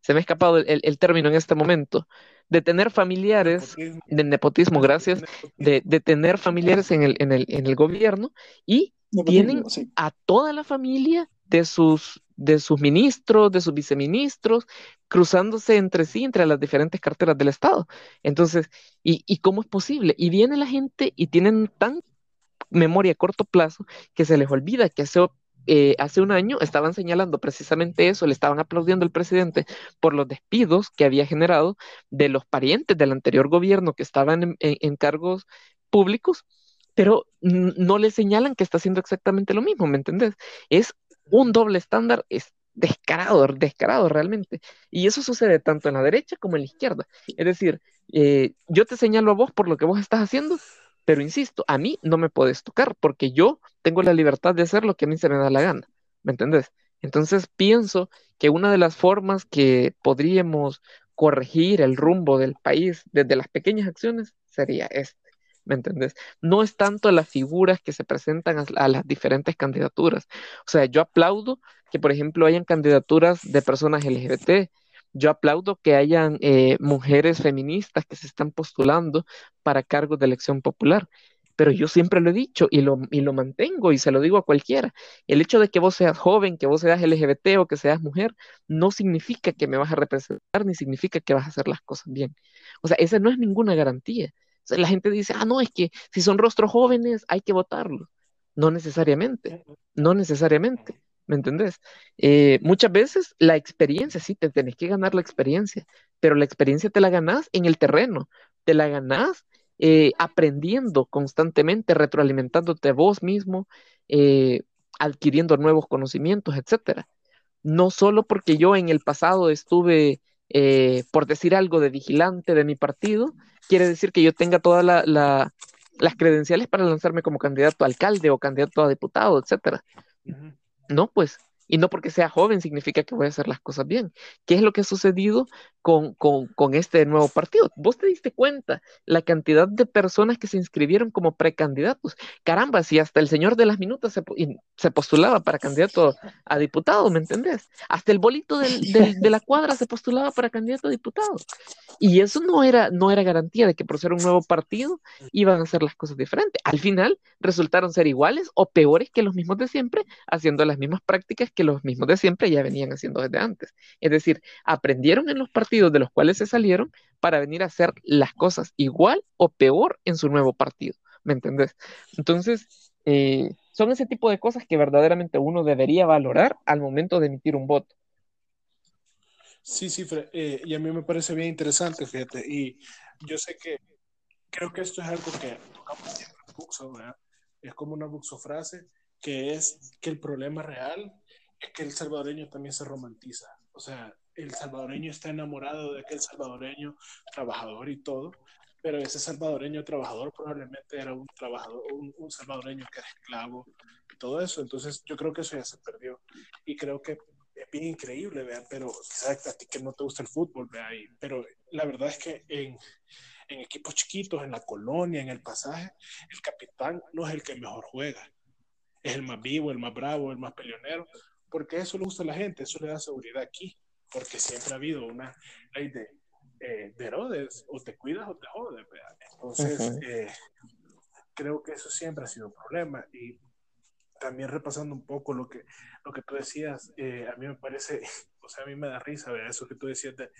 se me ha escapado el, término en este momento, de tener familiares, de nepotismo, gracias, de, tener familiares en el, en el, en el gobierno y tienen a toda la familia de sus, de sus ministros, de sus viceministros, cruzándose entre sí, entre las diferentes carteras del Estado. Entonces, ¿y, y cómo es posible? Y viene la gente y tienen tan memoria a corto plazo que se les olvida que hace eh, hace un año estaban señalando precisamente eso, le estaban aplaudiendo al presidente por los despidos que había generado de los parientes del anterior gobierno que estaban en, cargos públicos, pero no le señalan que está haciendo exactamente lo mismo, ¿me entendés? Es un doble estándar, es descarado, descarado realmente. Y eso sucede tanto en la derecha como en la izquierda. Es decir, eh, yo te señalo a vos por lo que vos estás haciendo, pero insisto, a mí no me puedes tocar porque yo tengo la libertad de hacer lo que a mí se me da la gana. ¿Me entendés? Entonces pienso que una de las formas que podríamos corregir el rumbo del país desde las pequeñas acciones sería este. ¿Me entendés? No es tanto las figuras que se presentan a, las diferentes candidaturas. O sea, yo aplaudo que, por ejemplo, hayan candidaturas de personas LGBT, yo aplaudo que hayan eh, mujeres feministas que se están postulando para cargos de elección popular, pero yo siempre lo he dicho y lo, y lo mantengo y se lo digo a cualquiera. El hecho de que vos seas joven, que vos seas LGBT o que seas mujer, no significa que me vas a representar ni significa que vas a hacer las cosas bien. O sea, esa no es ninguna garantía. la gente dice, ah, no, es que si son rostros jóvenes hay que votarlos. No necesariamente, no necesariamente. ¿Me entendés? Eh, muchas veces la experiencia, sí, te tenés que ganar la experiencia, pero la experiencia te la ganás en el terreno, te la ganás eh, aprendiendo constantemente, retroalimentándote vos mismo, eh, adquiriendo nuevos conocimientos, etcétera. No solo porque yo en el pasado estuve, por decir algo, de vigilante de mi partido, quiere decir que yo tenga todas las credenciales para lanzarme como candidato a alcalde o candidato a diputado, etcétera. No, pues Y no porque sea joven significa que voy a hacer las cosas bien. ¿Qué es lo que ha sucedido con, con, este nuevo partido? Vos te diste cuenta la cantidad de personas que se inscribieron como precandidatos. Caramba, si hasta el señor de las minutas se, se postulaba para candidato a diputado, ¿me entendés? Hasta el bolito de la cuadra se postulaba para candidato a diputado. Y eso no era, no era garantía de que por ser un nuevo partido iban a hacer las cosas diferentes. Al final resultaron ser iguales o peores que los mismos de siempre, haciendo las mismas prácticas que los mismos de siempre ya venían haciendo desde antes. Es decir, aprendieron en los partidos de los cuales se salieron para venir a hacer las cosas igual o peor en su nuevo partido. ¿Me entendés? Entonces, eh, son ese tipo de cosas que verdaderamente uno debería valorar al momento de emitir un voto. Sí, sí, eh, y a mí me parece bien interesante, fíjate, y yo sé que creo que esto es algo que tocamos siempre en Buxo, ¿verdad? Es como una buxofrase, que es que el problema real que el salvadoreño también se romantiza. O sea, el salvadoreño está enamorado de aquel salvadoreño trabajador y todo, pero ese salvadoreño trabajador probablemente era un trabajador, un, salvadoreño que era esclavo y todo eso. Entonces yo creo que eso ya se perdió. Y creo que es bien increíble, vea, pero quizás a ti que no te gusta el fútbol, vea, ahí, pero la verdad es que en, en equipos chiquitos, en la colonia, en el pasaje, el capitán no es el que mejor juega. Es el más vivo, el más bravo, el más peleonero, porque eso le gusta a la gente, eso le da seguridad aquí, porque siempre ha habido una ley de, eh, de Herodes, o te cuidas o te jodes. Entonces, eh, creo que eso siempre ha sido un problema. Y también repasando un poco lo que, lo que tú decías, eh, a mí me parece, o sea, a mí me da risa, ¿verdad? eso que tú decías de,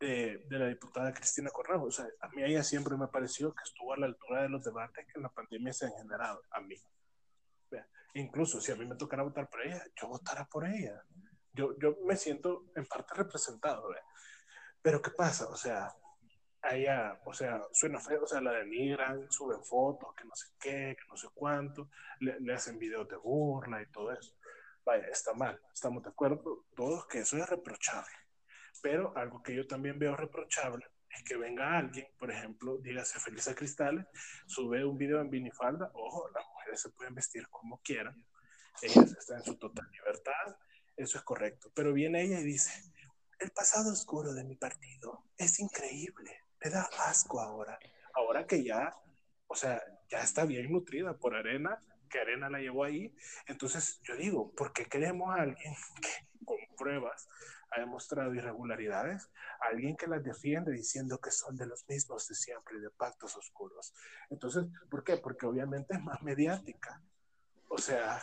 de, de, la diputada Cristina Correjo. O sea, a mí ella siempre me pareció que estuvo a la altura de los debates que en la pandemia se han generado, a mí. Incluso si a mí me tocara votar por ella, yo votara por ella. Yo, yo me siento en parte representado. Pero ¿qué pasa? O sea, ella, o sea, suena feo, o sea, la denigran, suben fotos, que no sé qué, que no sé cuánto, le, le hacen videos de burla y todo eso. Vaya, está mal, estamos de acuerdo todos que eso es reprochable. Pero algo que yo también veo reprochable es que venga alguien, por ejemplo, dígase Felisa Cristales, sube un video en vinifalda, ojo, las mujeres se pueden vestir como quieran, ellas están en su total libertad, eso es correcto, pero viene ella y dice, el pasado oscuro de mi partido es increíble, me da asco ahora, ahora que ya, o sea, ya está bien nutrida por arena, que arena la llevó ahí, entonces yo digo, ¿por qué queremos a alguien que con pruebas ha demostrado irregularidades, alguien que las defiende diciendo que son de los mismos de siempre, de pactos oscuros. Entonces, ¿por qué? Porque obviamente es más mediática. O sea,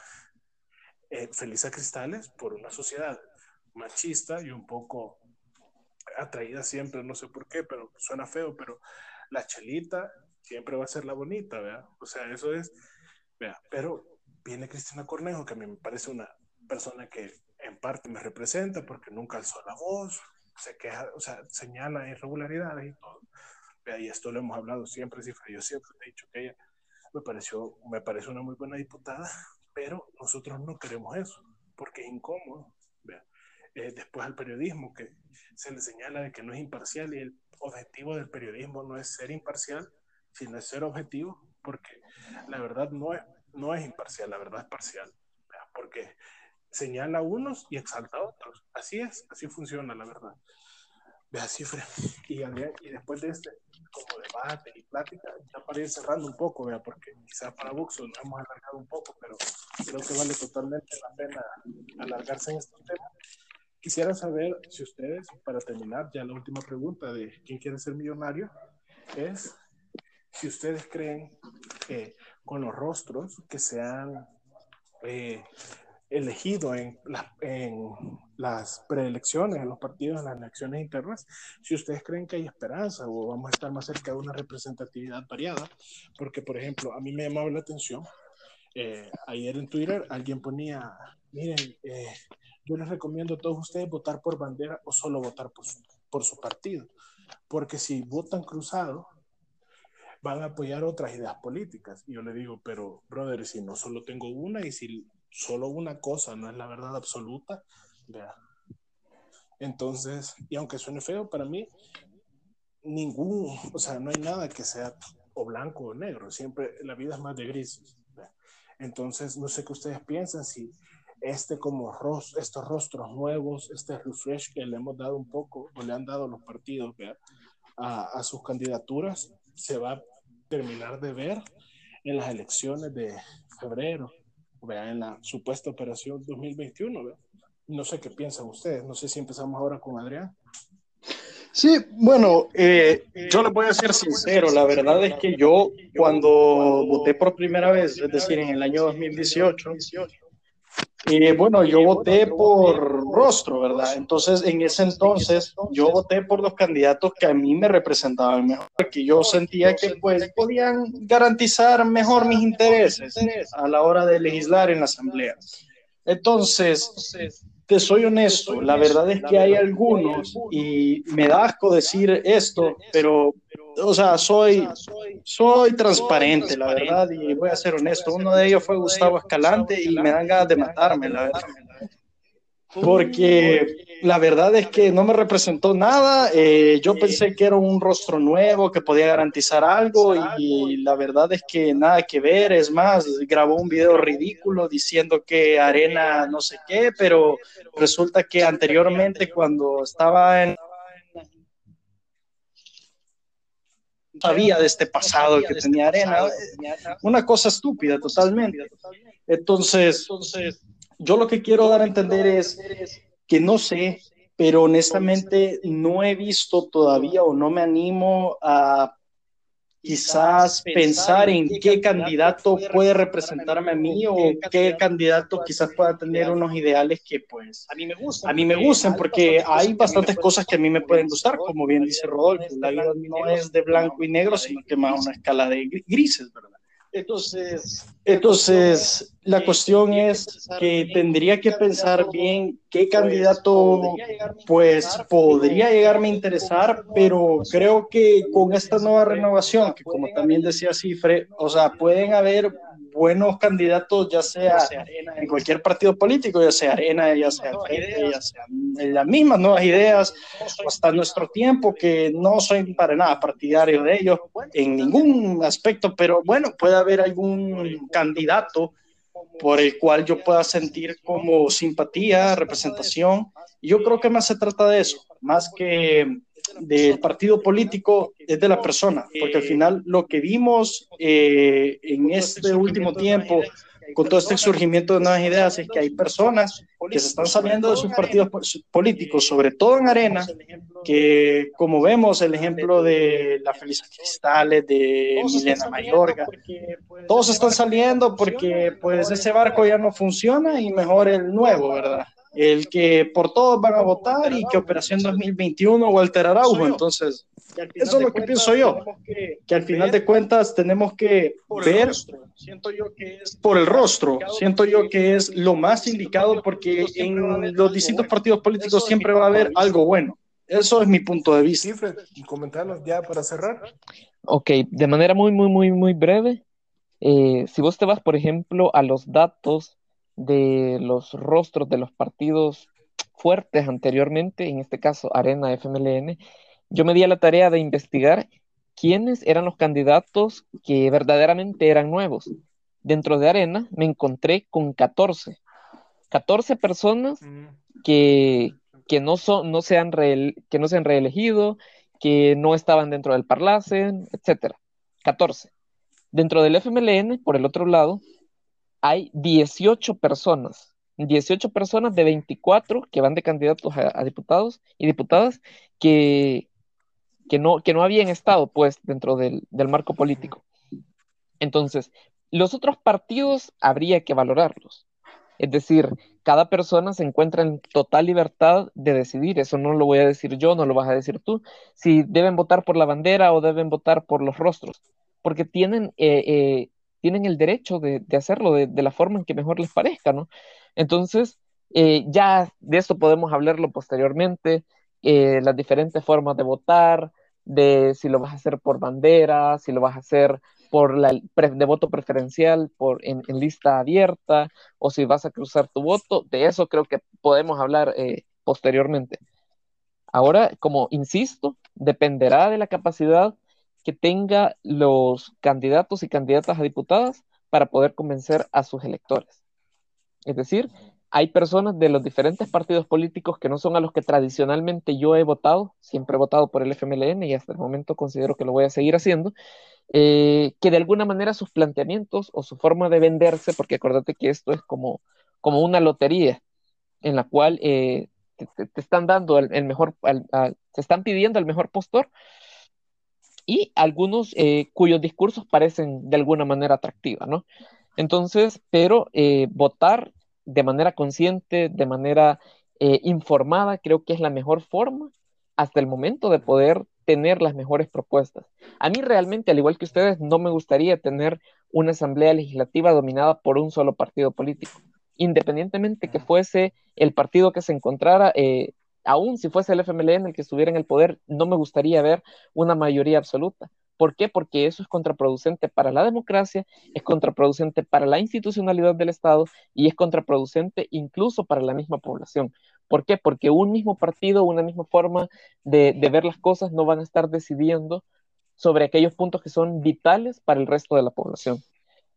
eh, Felisa Cristales, por una sociedad machista y un poco atraída siempre, no sé por qué, pero suena feo, pero la chelita siempre va a ser la bonita, ¿verdad? O sea, eso es, vea, pero viene Cristina Cornejo, que a mí me parece una persona que en parte me representa porque nunca alzó la voz, se queja, o sea, señala irregularidades y todo. Y esto lo hemos hablado siempre. Yo siempre he dicho que ella me pareció, me parece una muy buena diputada, pero nosotros no queremos eso, porque es incómodo. Eh, después al periodismo, que se le señala de que no es imparcial y el objetivo del periodismo no es ser imparcial, sino es ser objetivo, porque la verdad no es, no es imparcial, la verdad es parcial. Porque señala a unos y exalta a otros. Así es, así funciona, la verdad. Vea cifra. Y, y después de este como debate y plática, ya para ir cerrando un poco, vea, porque quizás para Buxo nos hemos alargado un poco, pero creo que vale totalmente la pena alargarse en este tema. Quisiera saber si ustedes, para terminar, ya la última pregunta de quién quiere ser millonario, es si ustedes creen que con los rostros que se han eh, elegido en, en las preelecciones, en los partidos, en las elecciones internas, si ustedes creen que hay esperanza o vamos a estar más cerca de una representatividad variada, porque por ejemplo, a mí me llamaba la atención, eh, ayer en Twitter alguien ponía, miren, eh, yo les recomiendo a todos ustedes votar por bandera o solo votar por su, por su partido, porque si votan cruzado, van a apoyar otras ideas políticas. Y yo le digo, pero, brother, si no solo tengo una y si solo una cosa no es la verdad absoluta, vea. Entonces, y aunque suene feo para mí, ningún, o sea, no hay nada que sea o blanco o negro, siempre la vida es más de grises. Entonces, no sé qué ustedes piensan, si este como estos rostros nuevos, este refresh que le hemos dado un poco, o le han dado los partidos a, a, sus candidaturas, se va a terminar de ver en las elecciones de febrero, ¿vea? en la supuesta operación 2021. No sé qué piensan ustedes, no sé si empezamos ahora con Adrián. Sí, bueno, eh, yo les voy a ser sincero, la verdad es que yo cuando voté por primera vez, es decir, en el año 2018, eh, bueno, yo voté por rostro, ¿verdad? Entonces, en ese entonces, yo voté por los candidatos que a mí me representaban mejor, que yo sentía que pues podían garantizar mejor mis intereses a la hora de legislar en la asamblea. Entonces, te soy honesto, la verdad es que hay algunos, y me da asco decir esto, pero, o sea, soy, soy transparente, la verdad, y voy a ser honesto. Uno de ellos fue Gustavo Escalante y me dan ganas de matarme, la verdad porque la verdad es que no me representó nada. Eh, yo pensé que era un rostro nuevo que podía garantizar algo y la verdad es que nada que ver. Es más, grabó un video ridículo diciendo que arena no sé qué, pero resulta que anteriormente cuando estaba en sabía de este pasado que tenía arena. Una cosa estúpida totalmente. Entonces, yo lo que quiero dar a entender es que no sé, pero honestamente no he visto todavía o no me animo a quizás pensar en qué candidato puede representarme a mí o qué candidato quizás pueda tener unos ideales que pues a mí me gustan, a mí me gustan porque hay bastantes cosas que a mí me pueden gustar, como bien dice Rodolfo, la vida no es de blanco y negro, sino que más una escala de grises, ¿verdad? Entonces, entonces la cuestión es que tendría que pensar bien qué candidato pues podría llegarme a interesar, pero creo que con esta nueva renovación, que como también decía Cifre, o sea, pueden haber buenos candidatos, ya sea en cualquier partido político, ya sea Arena, ya sea ya sea en las mismas nuevas ideas, hasta nuestro tiempo, que no soy para nada partidario de ellos en ningún aspecto, pero bueno, puede haber algún candidato por el cual yo pueda sentir como simpatía, representación. Yo creo que más se trata de eso, más que del partido político es de la persona, porque al final lo que vimos eh, en este último tiempo con todo este surgimiento de nuevas ideas es que hay personas que se están saliendo de sus partidos políticos, sobre todo en Arena, que como vemos el ejemplo de la Felisa Cristales, de Milena Mayorga, todos están saliendo porque pues ese barco ya no funciona y mejor el nuevo, ¿verdad? el que por todos van a votar y que Operación 2021 Walter Araujo. Entonces, eso es lo que pienso yo, que al final de cuentas tenemos que ver, siento yo que es por el rostro, siento yo que es lo más indicado porque en los distintos partidos políticos siempre va a haber algo bueno. Eso es mi punto de vista. y comentarnos ya para cerrar. Ok, de manera muy, muy, muy, muy breve. Eh, si vos te vas, por ejemplo, a los datos de los rostros de los partidos fuertes anteriormente, en este caso Arena FMLN, yo me di a la tarea de investigar quiénes eran los candidatos que verdaderamente eran nuevos. Dentro de Arena me encontré con 14, 14 personas mm. que, que, no, son, no se han que no se han reelegido, que no estaban dentro del Parlacen, etcétera. 14. Dentro del FMLN, por el otro lado, hay 18 personas, 18 personas de 24 que van de candidatos a, diputados y diputadas que, que, no, que no habían estado pues dentro del, marco político. Entonces, los otros partidos habría que valorarlos. Es decir, cada persona se encuentra en total libertad de decidir. Eso no lo voy a decir yo, no lo vas a decir tú. Si deben votar por la bandera o deben votar por los rostros. Porque tienen eh, eh, tienen el derecho de, hacerlo de, la forma en que mejor les parezca, ¿no? Entonces, eh, ya de eso podemos hablarlo posteriormente, eh, las diferentes formas de votar, de si lo vas a hacer por bandera, si lo vas a hacer por la de voto preferencial por en, lista abierta o si vas a cruzar tu voto, de eso creo que podemos hablar eh, posteriormente. Ahora, como insisto, dependerá de la capacidad que tenga los candidatos y candidatas a diputadas para poder convencer a sus electores. Es decir, hay personas de los diferentes partidos políticos que no son a los que tradicionalmente yo he votado, siempre he votado por el FMLN y hasta el momento considero que lo voy a seguir haciendo, eh, que de alguna manera sus planteamientos o su forma de venderse, porque acuérdate que esto es como, como una lotería en la cual eh, te, están dando el, mejor, se están pidiendo el mejor postor y algunos eh, cuyos discursos parecen de alguna manera atractiva, ¿no? Entonces, pero votar de manera consciente, de manera eh, informada, creo que es la mejor forma hasta el momento de poder tener las mejores propuestas. A mí realmente, al igual que ustedes, no me gustaría tener una asamblea legislativa dominada por un solo partido político, independientemente que fuese el partido que se encontrara, eh, aún si fuese el FMLN el que estuviera en el poder, no me gustaría ver una mayoría absoluta. ¿Por qué? Porque eso es contraproducente para la democracia, es contraproducente para la institucionalidad del Estado y es contraproducente incluso para la misma población. ¿Por qué? Porque un mismo partido, una misma forma de, ver las cosas no van a estar decidiendo sobre aquellos puntos que son vitales para el resto de la población.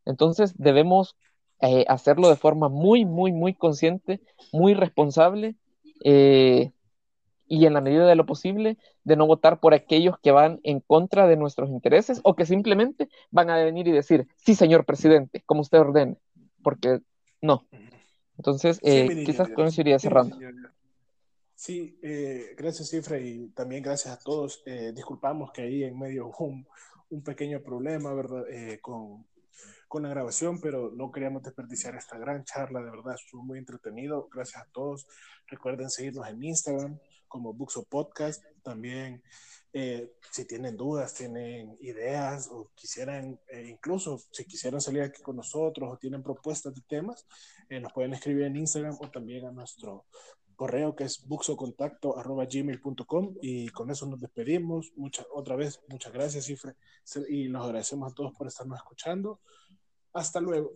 Entonces debemos eh, hacerlo de forma muy, muy, muy consciente, muy responsable. Eh, y en la medida de lo posible de no votar por aquellos que van en contra de nuestros intereses o que simplemente van a venir y decir, sí, señor presidente, como usted ordene, porque no. Entonces, eh, quizás con eso iría cerrando. Sí, eh, gracias, Cifra, y también gracias a todos. Eh, disculpamos que ahí en medio un, un pequeño problema, ¿verdad? con, con la grabación, pero no queríamos desperdiciar esta gran charla, de verdad, estuvo muy entretenido. Gracias a todos. Recuerden seguirnos en Instagram como Buxo Podcast. También, eh, si tienen dudas, tienen ideas o quisieran, eh, incluso si quisieran salir aquí con nosotros o tienen propuestas de temas, eh, nos pueden escribir en Instagram o también a nuestro correo que es buxocontacto.gmail.com y con eso nos despedimos. Mucha, otra vez, muchas gracias, Cifre, y nos agradecemos a todos por estarnos escuchando. Hasta luego.